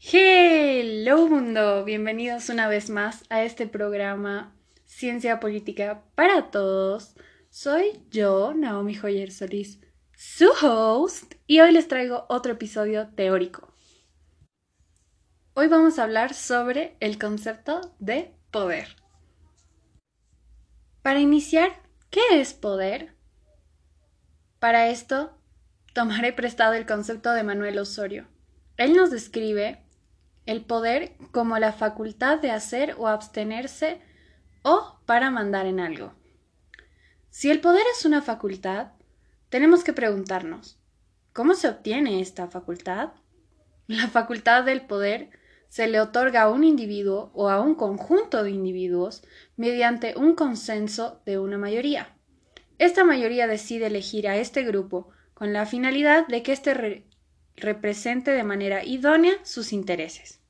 Hello mundo, bienvenidos una vez más a este programa Ciencia Política para Todos. Soy yo, Naomi Joyer Solís, su host, y hoy les traigo otro episodio teórico. Hoy vamos a hablar sobre el concepto de poder. Para iniciar, ¿qué es poder? Para esto, tomaré prestado el concepto de Manuel Osorio. Él nos describe el poder como la facultad de hacer o abstenerse o para mandar en algo. Si el poder es una facultad, tenemos que preguntarnos, ¿cómo se obtiene esta facultad? La facultad del poder se le otorga a un individuo o a un conjunto de individuos mediante un consenso de una mayoría. Esta mayoría decide elegir a este grupo con la finalidad de que éste represente de manera idónea sus intereses.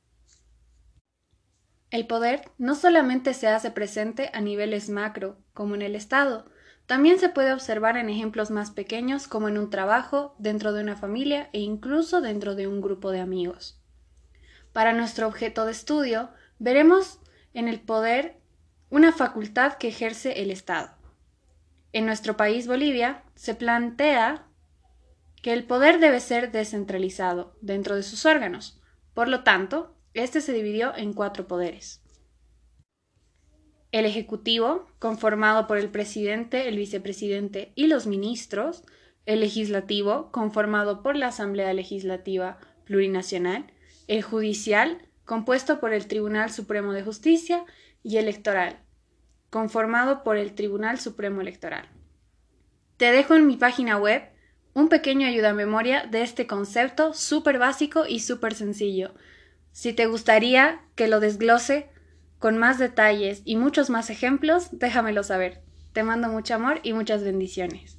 El poder no solamente se hace presente a niveles macro, como en el Estado, también se puede observar en ejemplos más pequeños, como en un trabajo, dentro de una familia e incluso dentro de un grupo de amigos. Para nuestro objeto de estudio, veremos en el poder una facultad que ejerce el Estado. En nuestro país, Bolivia, se plantea que el poder debe ser descentralizado dentro de sus órganos. Por lo tanto, este se dividió en cuatro poderes. El Ejecutivo, conformado por el presidente, el vicepresidente y los ministros. El Legislativo, conformado por la Asamblea Legislativa Plurinacional. El Judicial, compuesto por el Tribunal Supremo de Justicia. Y Electoral, conformado por el Tribunal Supremo Electoral. Te dejo en mi página web un pequeño ayuda a memoria de este concepto súper básico y súper sencillo. Si te gustaría que lo desglose con más detalles y muchos más ejemplos, déjamelo saber. Te mando mucho amor y muchas bendiciones.